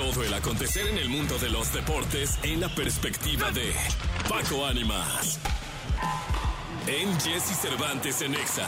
todo el acontecer en el mundo de los deportes en la perspectiva de Paco Ánimas. En Jesse Cervantes en Exa.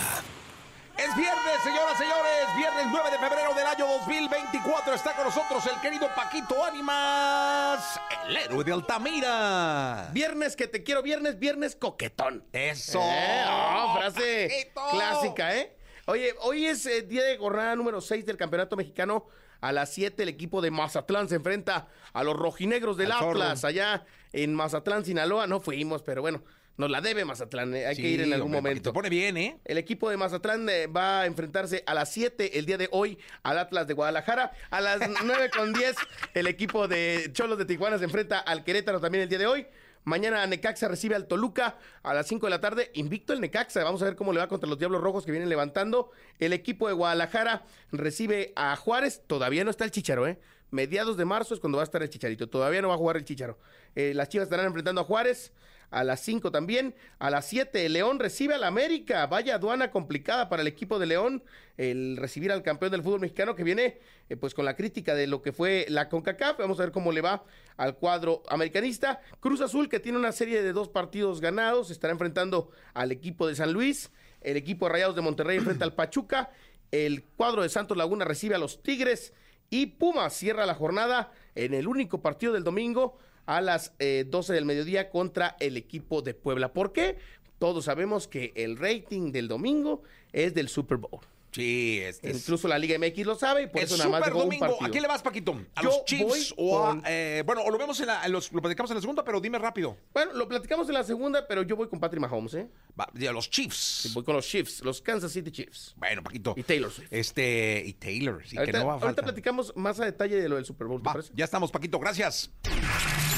Es viernes, señoras, señores. Viernes 9 de febrero del año 2024. Está con nosotros el querido Paquito Ánimas, el héroe de Altamira. Viernes que te quiero, viernes, viernes coquetón. Eso. Eh, oh, frase Paquito. clásica, ¿eh? Oye, hoy es eh, día de jornada número 6 del Campeonato Mexicano. A las 7 el equipo de Mazatlán se enfrenta a los rojinegros del Al zorro. Atlas, allá en Mazatlán, Sinaloa. No fuimos, pero bueno, nos la debe Mazatlán, eh, hay que ir en algún hombre, momento. Te pone bien, ¿eh? El equipo de Mazatlán eh, va a enfrentarse a las 7 el día de hoy al Atlas de Guadalajara. A las 9 con 10 el equipo de Cholos de Tijuana se enfrenta al Querétaro también el día de hoy. Mañana Necaxa recibe al Toluca a las 5 de la tarde. Invicto el Necaxa. Vamos a ver cómo le va contra los Diablos Rojos que vienen levantando. El equipo de Guadalajara recibe a Juárez. Todavía no está el Chicharo, ¿eh? Mediados de marzo es cuando va a estar el Chicharito. Todavía no va a jugar el Chicharo. Eh, las Chivas estarán enfrentando a Juárez. A las 5 también. A las 7, León recibe al América. Vaya aduana complicada para el equipo de León. El recibir al campeón del fútbol mexicano que viene eh, pues con la crítica de lo que fue la CONCACAF. Vamos a ver cómo le va al cuadro americanista. Cruz Azul que tiene una serie de dos partidos ganados. Estará enfrentando al equipo de San Luis. El equipo de Rayados de Monterrey enfrenta al Pachuca. El cuadro de Santos Laguna recibe a los Tigres. Y Pumas cierra la jornada en el único partido del domingo a las eh, 12 del mediodía contra el equipo de Puebla. ¿Por qué? Todos sabemos que el rating del domingo es del Super Bowl. Sí, este es. Incluso la Liga MX lo sabe y por el eso nada más Super dejó un Domingo. partido. ¿A quién le vas, Paquito? ¿A Yo los Chiefs? voy O a, con- eh, bueno, o lo vemos en la. en los- lo platicamos en la segunda, pero dime rápido. Bueno, lo platicamos en la segunda, pero yo voy con Patrick Mahomes, ¿eh? Va, a los Chiefs. Voy con los Chiefs, los Kansas City Chiefs. Bueno, Paquito. Y Taylor Swift. Este, y Taylor, sí, que ahorita, no va a ahorita platicamos más a detalle de lo del Super Bowl, ¿te Va, parece? ya estamos, Paquito, gracias.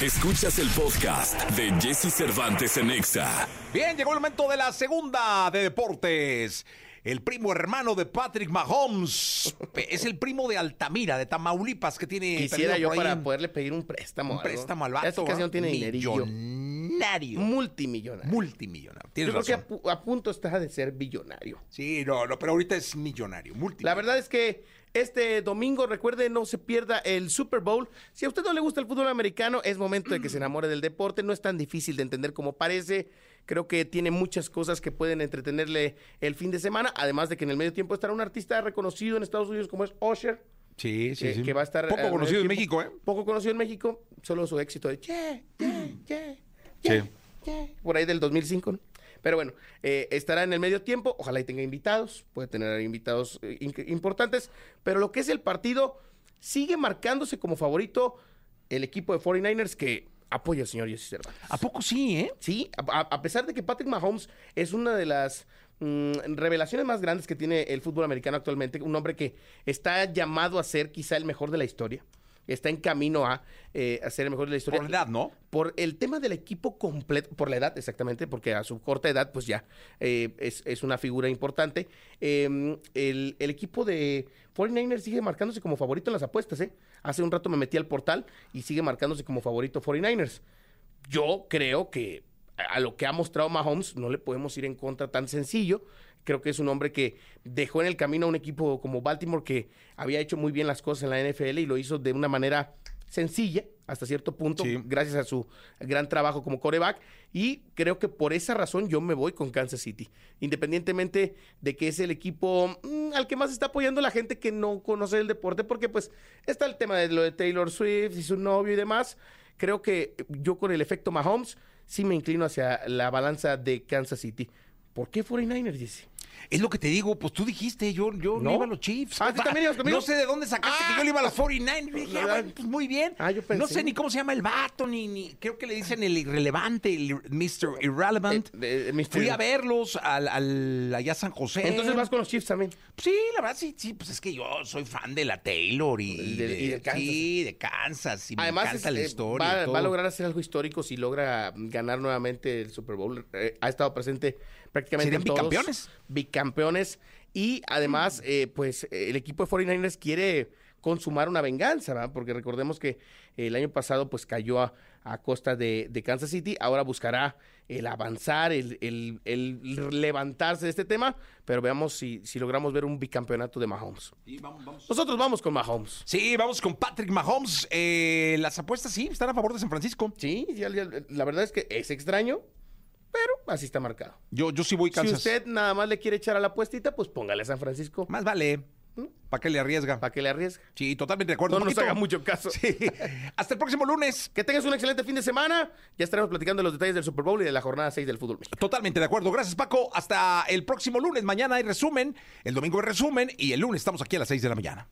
Escuchas el podcast de Jesse Cervantes en Exa. Bien, llegó el momento de la segunda de deportes. El primo hermano de Patrick Mahomes es el primo de Altamira, de Tamaulipas, que tiene. Quisiera yo para poderle pedir un préstamo. un préstamo al vato. es que casi no ¿eh? tiene dinerillo. Millonario. Multimillonario. Multimillonario. Yo Tienes creo que a, pu- a punto está de ser billonario. Sí, no, no, pero ahorita es millonario. Multimillonario. La verdad es que este domingo, recuerde, no se pierda el Super Bowl. Si a usted no le gusta el fútbol americano, es momento de que se enamore del deporte. No es tan difícil de entender como parece. Creo que tiene muchas cosas que pueden entretenerle el fin de semana. Además de que en el medio tiempo estará un artista reconocido en Estados Unidos como es Usher. Sí, sí, que, sí. que va a estar. Poco eh, conocido en México. ¿eh? Poco conocido en México. Solo su éxito de yeah, yeah, yeah, Sí. yeah, yeah, por ahí del 2005. ¿no? Pero bueno, eh, estará en el medio tiempo. Ojalá y tenga invitados. Puede tener invitados eh, importantes. Pero lo que es el partido, sigue marcándose como favorito el equipo de 49ers que apoya al señor Jesse Cervantes. ¿A poco sí, eh? Sí, a pesar de que Patrick Mahomes es una de las mm, revelaciones más grandes que tiene el fútbol americano actualmente, un hombre que está llamado a ser quizá el mejor de la historia, está en camino a, eh, a ser el mejor de la historia. Por la edad, ¿no? Por el tema del equipo completo, por la edad exactamente, porque a su corta edad pues ya eh, es, es una figura importante. Eh, el, el equipo de 49ers sigue marcándose como favorito en las apuestas. ¿eh? Hace un rato me metí al portal y sigue marcándose como favorito 49ers. Yo creo que a lo que ha mostrado Mahomes no le podemos ir en contra tan sencillo. Creo que es un hombre que dejó en el camino a un equipo como Baltimore que había hecho muy bien las cosas en la NFL y lo hizo de una manera sencilla hasta cierto punto, Sí. gracias a su gran trabajo como coreback. Y creo que por esa razón yo me voy con Kansas City. Independientemente de que es el equipo mm, al que más está apoyando la gente que no conoce el deporte, porque pues está el tema de lo de Taylor Swift y su novio y demás. Creo que yo con el efecto Mahomes sí me inclino hacia la balanza de Kansas City. ¿Por qué 49ers, dice? Es lo que te digo, pues tú dijiste, yo, yo no, ¿No? iba a los Chiefs. Ah, ¿tú también ibas conmigo? No sé de dónde sacaste que yo le iba a los 49. Y dije, ah, Ah. bueno, pues muy bien. Ah, yo pensé. No sé ni cómo se llama el vato, ni, ni creo que le dicen el irrelevante, el Mr. Irrelevant. Eh, Mr. Fui a verlos al, al- allá a San José. Entonces vas con los Chiefs también. Sí, la verdad, sí, sí, pues es que yo soy fan de la Taylor y, Y de- y de Kansas. Sí, de Kansas. Y me Además, encanta es- la eh, historia. va, y todo. va a lograr hacer algo histórico si logra ganar nuevamente el Super Bowl. Eh, ha estado presente prácticamente Serían todos. bicampeones. Bicampeones. Y además, eh, pues el equipo de 49ers quiere consumar una venganza, ¿verdad? Porque recordemos que el año pasado pues cayó a, a costa de, de Kansas City, ahora buscará el avanzar, el, el- el levantarse de este tema, pero veamos si, si logramos ver un bicampeonato de Mahomes. Y vamos, vamos. Nosotros vamos con Mahomes. Sí, vamos con Patrick Mahomes. Eh, las apuestas sí están a favor de San Francisco. Sí, ya- ya- la verdad es que es extraño, pero así está marcado. Yo, yo sí voy Si Kansas. usted nada más le quiere echar a la puestita, pues póngale a San Francisco Más vale. ¿Para qué le arriesga? para que le arriesgue. Sí, totalmente de acuerdo. No nos haga mucho caso. Sí. Hasta el próximo lunes. Que tengas un excelente fin de semana. Ya estaremos platicando los detalles del Super Bowl y de la jornada 6 del fútbol mexicano. Totalmente de acuerdo. Gracias, Paco. Hasta el próximo lunes. Mañana hay resumen. El domingo hay resumen. Y el lunes estamos aquí a las 6 de la mañana.